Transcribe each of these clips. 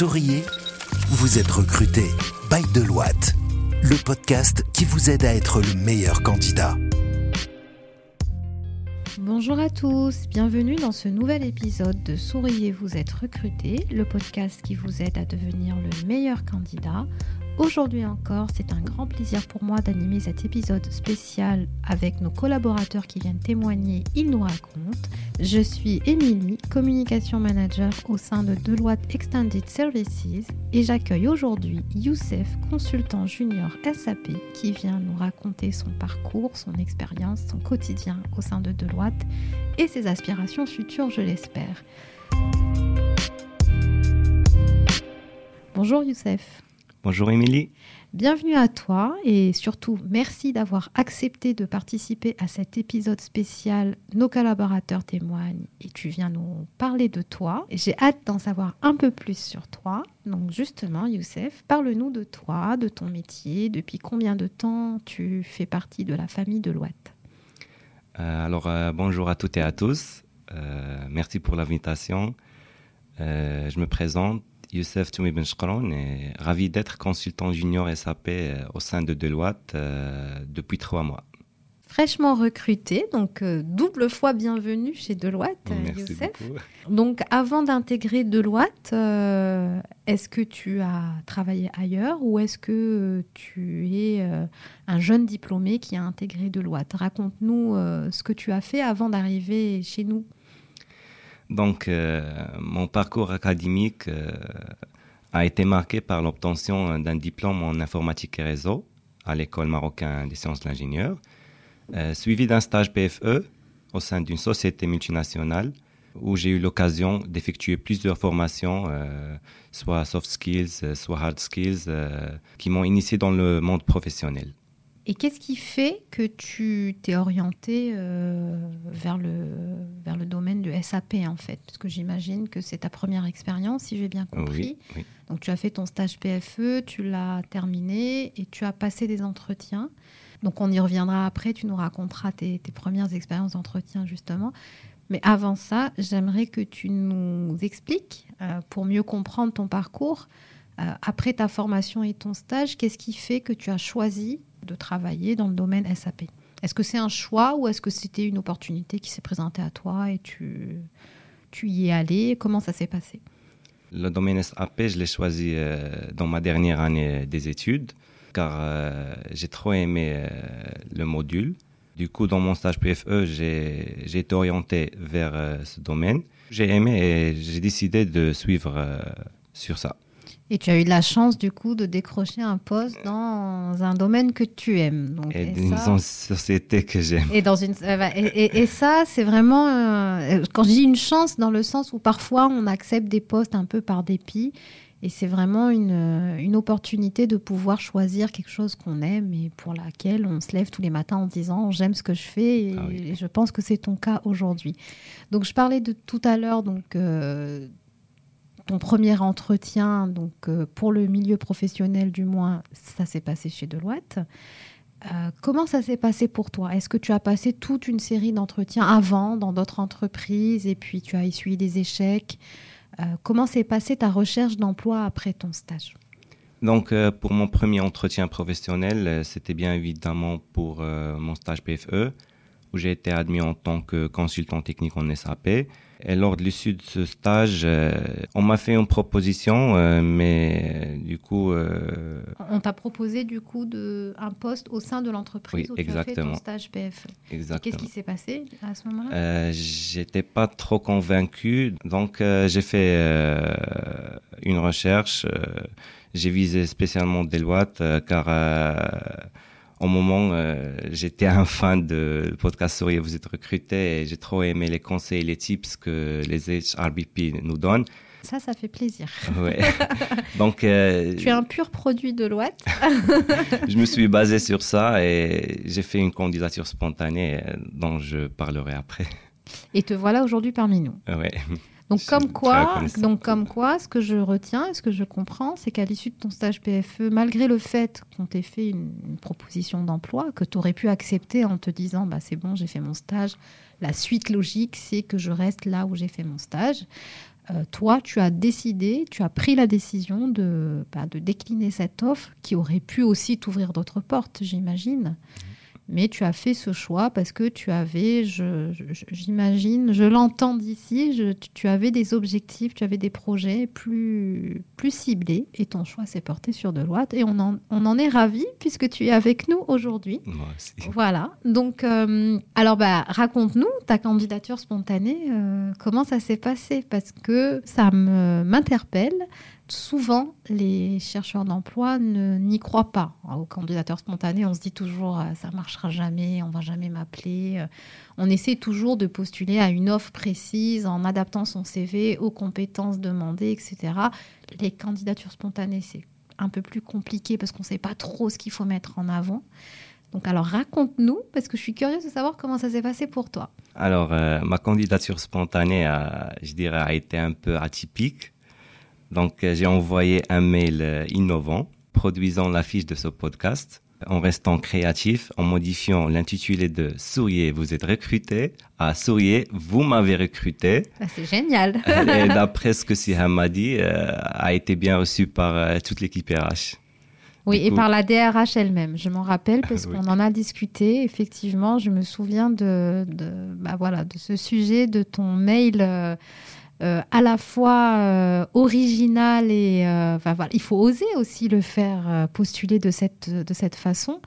Souriez, vous êtes recruté by Deloitte, le podcast qui vous aide à être le meilleur candidat. Bonjour à tous, bienvenue dans ce nouvel épisode de Souriez, vous êtes recruté, le podcast qui vous aide à devenir le meilleur candidat Aujourd'hui encore, c'est un grand plaisir pour moi d'animer cet épisode spécial avec nos collaborateurs qui viennent témoigner, ils nous racontent. Je suis Émilie, Communication Manager au sein de Deloitte Extended Services et j'accueille aujourd'hui Youssef, consultant junior SAP qui vient nous raconter son parcours, son expérience, son quotidien au sein de Deloitte et ses aspirations futures, je l'espère. Bonjour Youssef. Bonjour Émilie. Bienvenue à toi et surtout merci d'avoir accepté de participer à cet épisode spécial Nos collaborateurs témoignent et tu viens nous parler de toi. J'ai hâte d'en savoir un peu plus sur toi. Donc justement, Youssef, parle-nous de toi, de ton métier, depuis combien de temps tu fais partie de la famille de Loite euh, Alors euh, bonjour à toutes et à tous. Euh, merci pour l'invitation. je me présente. Youssef Toumi Benchkaron et ravi d'être consultant junior SAP euh, au sein de Deloitte euh, depuis trois mois. Fraîchement recruté, donc euh, double fois bienvenue chez Deloitte, Youssef. Donc avant d'intégrer Deloitte, est-ce que tu as travaillé ailleurs ou est-ce que tu es un jeune diplômé qui a intégré Deloitte? Raconte-nous ce que tu as fait avant d'arriver chez nous. Donc, euh, mon parcours académique euh, a été marqué par l'obtention d'un diplôme en informatique et réseau à l'école marocaine des sciences de l'ingénieur, euh, suivi d'un stage PFE au sein d'une société multinationale où j'ai eu l'occasion d'effectuer plusieurs formations, soit soft skills, soit hard skills, qui m'ont initié dans le monde professionnel. Et qu'est-ce qui fait que tu t'es orienté euh, vers, le, vers le domaine du SAP en fait Parce que j'imagine que c'est ta première expérience, si j'ai bien compris. Donc tu as fait ton stage PFE, tu l'as terminé et tu as passé des entretiens. Donc on y reviendra après, tu nous raconteras tes, premières expériences d'entretien justement. Mais avant ça, j'aimerais que tu nous expliques, euh, pour mieux comprendre ton parcours, euh, après ta formation et ton stage, qu'est-ce qui fait que tu as choisi de travailler dans le domaine SAP. Est-ce que c'est un choix ou est-ce que c'était une opportunité qui s'est présentée à toi et tu, tu y es allé? Comment ça s'est passé? Le domaine SAP, je l'ai choisi euh, dans ma dernière année des études car euh, j'ai trop aimé euh, le module. Du coup, dans mon stage PFE, j'ai été orienté vers ce domaine. J'ai aimé et j'ai décidé de suivre sur ça. Et tu as eu la chance, du coup, de décrocher un poste dans un domaine que tu aimes. Donc, et, dans une société que j'aime. Et, dans une, euh, bah, et, ça, c'est vraiment, euh, quand je dis une chance, dans le sens où parfois on accepte des postes un peu par dépit. Et c'est vraiment une, euh, une, opportunité de pouvoir choisir quelque chose qu'on aime et pour laquelle on se lève tous les matins en disant j'aime ce que je fais. Et, ah je pense que c'est ton cas aujourd'hui. Donc je parlais de tout à l'heure donc ton premier entretien, donc euh, pour le milieu professionnel du moins, ça s'est passé chez Deloitte. Euh, comment ça s'est passé pour toi? Est-ce que tu as passé toute une série d'entretiens avant dans d'autres entreprises et puis tu as essuyé des échecs? Euh, Comment s'est passée ta recherche d'emploi après ton stage? Donc, pour mon premier entretien professionnel, c'était bien évidemment pour mon stage PFE, où j'ai été admis en tant que consultant technique en SAP. Et lors de l'issue de ce stage, euh, on m'a fait une proposition, euh, mais du coup... Euh, on t'a proposé du coup de, un poste au sein de l'entreprise où exactement. tu as fait ton stage PFE. Exactement. Qu'est-ce qui s'est passé à ce moment-là? J'étais pas trop convaincu, donc j'ai fait une recherche. j'ai visé spécialement Deloitte, car au moment, euh, j'étais un fan de podcast Souriez, vous êtes recruté et j'ai trop aimé les conseils et les tips que les HRBP nous donnent. Ça, ça fait plaisir. Ouais. Donc, euh, tu es un pur produit de l'Ouest. je me suis basé sur ça et j'ai fait une candidature spontanée euh, dont je parlerai après. Et te voilà aujourd'hui parmi nous. Ouais. Donc comme quoi, donc comme quoi, ce que je retiens et ce que je comprends, c'est qu'à l'issue de ton stage PFE, malgré le fait qu'on t'ait fait une, proposition d'emploi que tu aurais pu accepter en te disant bah c'est bon, j'ai fait mon stage, la suite logique c'est que je reste là où j'ai fait mon stage. Euh, toi, tu as décidé, tu as pris la décision de, bah, de décliner cette offre qui aurait pu aussi t'ouvrir d'autres portes, j'imagine mais tu as fait ce choix parce que tu avais, j'imagine, je, l'entends d'ici, tu avais des objectifs, tu avais des projets plus, plus ciblés et ton choix s'est porté sur Deloitte et on en, on en est ravis puisque tu es avec nous aujourd'hui. Voilà, donc euh, alors bah, raconte-nous ta candidature spontanée, euh, comment ça s'est passé? Parce que ça m'interpelle souvent, les chercheurs d'emploi n'y croient pas aux candidatures spontanées. On se dit toujours, euh, ça marchera jamais, on va jamais m'appeler. Euh, on essaie toujours de postuler à une offre précise en adaptant son CV aux compétences demandées, etc. Les candidatures spontanées, c'est un peu plus compliqué parce qu'on ne sait pas trop ce qu'il faut mettre en avant. Donc alors raconte-nous, parce que je suis curieuse de savoir comment ça s'est passé pour toi. Alors euh, ma candidature spontanée, je dirais, a été un peu atypique. Donc, euh, j'ai envoyé un mail euh, innovant, produisant l'affiche de ce podcast, en restant créatif, en modifiant l'intitulé de Souriez, vous êtes recruté à Souriez, vous m'avez recruté. Ah, c'est génial. et d'après ce que Siham m'a dit, euh, a été bien reçu par toute l'équipe RH. Oui, et par la DRH elle-même. Je m'en rappelle parce qu'on en a discuté. Effectivement, je me souviens de, bah voilà, de ce sujet, de ton mail. Euh, à la fois euh, original et euh, il faut oser aussi le faire postuler de cette, de cette façon.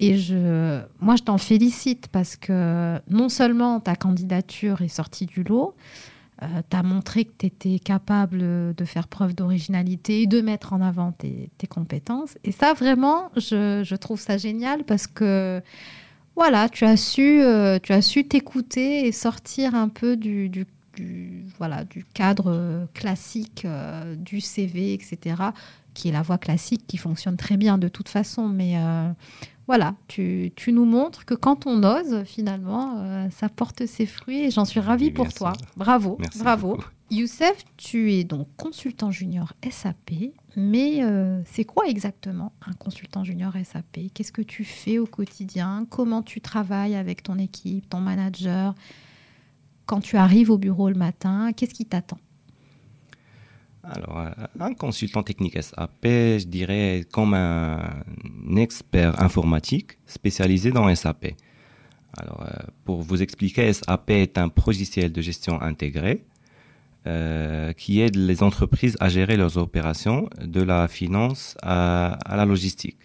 Et je, moi, je t'en félicite parce que non seulement ta candidature est sortie du lot, tu as montré que tu étais capable de faire preuve d'originalité et de mettre en avant tes, compétences. Et ça, vraiment, je, je, trouve ça génial parce que voilà, tu as su, t'écouter et sortir un peu du du, voilà, du cadre euh, classique euh, du CV, etc., qui est la voie classique qui fonctionne très bien de toute façon. Mais euh, voilà, tu, tu, nous montres que quand on ose, finalement, ça porte ses fruits et j'en suis ravie pour toi. Bravo, bravo. Youssef, tu es donc consultant junior SAP, mais c'est quoi exactement un consultant junior SAP Qu'est-ce que tu fais au quotidien? Comment tu travailles avec ton équipe, ton manager? Quand tu arrives au bureau le matin, qu'est-ce qui t'attend? Alors, euh, un consultant technique SAP, je dirais comme un expert informatique spécialisé dans SAP. Alors, euh, pour vous expliquer, SAP est un logiciel de gestion intégré euh, qui aide les entreprises à gérer leurs opérations de la finance à la logistique.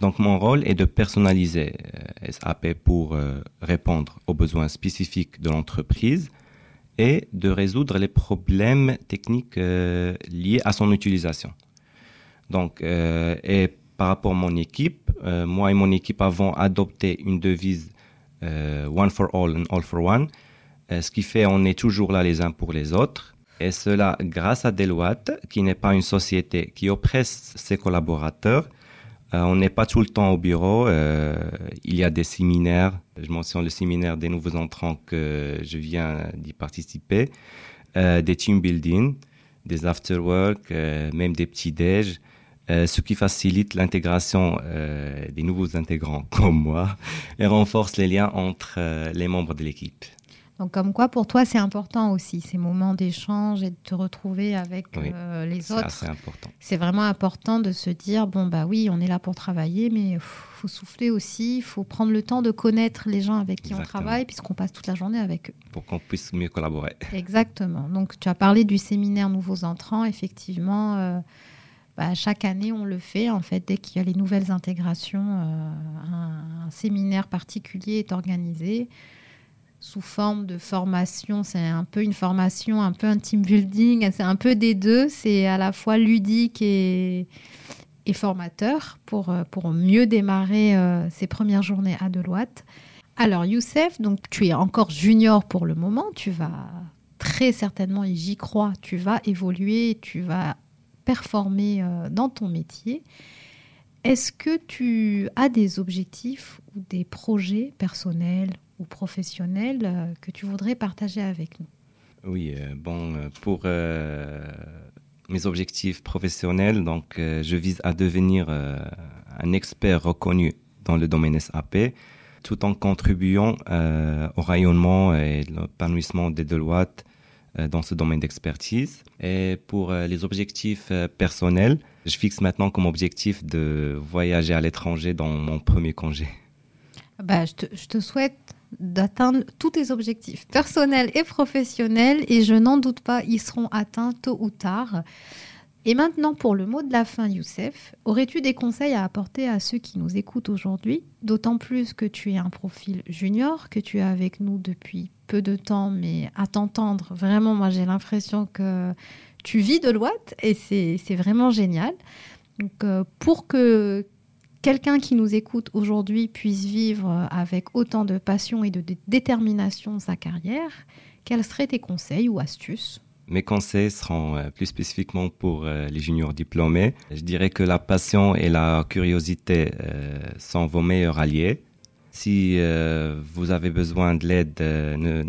Donc mon rôle est de personnaliser euh, SAP pour euh, répondre aux besoins spécifiques de l'entreprise et de résoudre les problèmes techniques euh, liés à son utilisation. Donc, et par rapport à mon équipe, moi et mon équipe avons adopté une devise One for All and All for One, ce qui fait on est toujours là les uns pour les autres. Et cela grâce à Deloitte, qui n'est pas une société qui oppresse ses collaborateurs, euh, on n'est pas tout le temps au bureau. Euh, il y a des séminaires. Je mentionne le séminaire des nouveaux entrants que je viens d'y participer. Euh, des team building, des after work, même des petits déj. ce qui facilite l'intégration des nouveaux intégrants comme moi et renforce les liens entre les membres de l'équipe. Donc, comme quoi, pour toi, c'est important aussi, ces moments d'échange et de te retrouver avec euh, les autres. C'est important. C'est vraiment important de se dire bon, bah oui, on est là pour travailler, mais il faut souffler aussi, il faut prendre le temps de connaître les gens avec qui on travaille, puisqu'on passe toute la journée avec eux. Pour qu'on puisse mieux collaborer. Exactement. Donc, tu as parlé du séminaire Nouveaux Entrants. Effectivement, euh, bah, chaque année, on le fait. En fait, dès qu'il y a les nouvelles intégrations, euh, un séminaire particulier est organisé sous forme de formation. C'est un peu une formation, un peu un team building. C'est un peu des deux. C'est à la fois ludique et, et formateur pour, euh, pour mieux démarrer euh, ses premières journées à Deloitte. Alors Youssef, donc tu es encore junior pour le moment. Tu vas très certainement, et j'y crois, tu vas évoluer, tu vas performer euh, dans ton métier. Est-ce que tu as des objectifs ou des projets personnels ou euh, que tu voudrais partager avec nous Oui, bon, pour mes objectifs professionnels, donc je vise à devenir un expert reconnu dans le domaine SAP, tout en contribuant au rayonnement et l'épanouissement des Deloitte euh, dans ce domaine d'expertise. Et pour euh, les objectifs euh, personnels, je fixe maintenant comme objectif de voyager à l'étranger dans mon premier congé. Bah, je, te, je te souhaite d'atteindre tous tes objectifs personnels et professionnels et je n'en doute pas, ils seront atteints tôt ou tard. Et maintenant, pour le mot de la fin, Youssef, aurais-tu des conseils à apporter à ceux qui nous écoutent aujourd'hui? D'autant plus que tu es un profil junior, que tu es avec nous depuis peu de temps, mais à t'entendre, vraiment, moi j'ai l'impression que tu vis de l'Ouate et c'est vraiment génial. Donc, euh, pour que quelqu'un qui nous écoute aujourd'hui puisse vivre avec autant de passion et de détermination sa carrière, quels seraient tes conseils ou astuces? Mes conseils seront euh, plus spécifiquement pour euh, les juniors diplômés. Je dirais que la passion et la curiosité euh, sont vos meilleurs alliés. Si vous avez besoin de l'aide,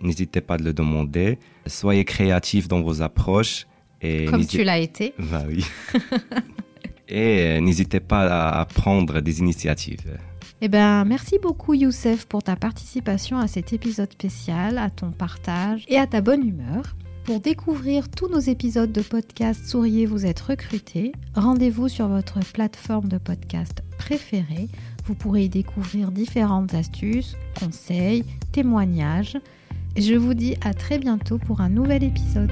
n'hésitez pas à le demander. Soyez créatifs dans vos approches. Et Comme tu l'as été. Bah oui. et n'hésitez pas à prendre des initiatives. Eh ben, merci beaucoup Youssef pour ta participation à cet épisode spécial, à ton partage et à ta bonne humeur. Pour découvrir tous nos épisodes de podcast Souriez, vous êtes recruté, rendez-vous sur votre plateforme de podcast préférée. Vous pourrez y découvrir différentes astuces, conseils, témoignages. Je vous dis à très bientôt pour un nouvel épisode.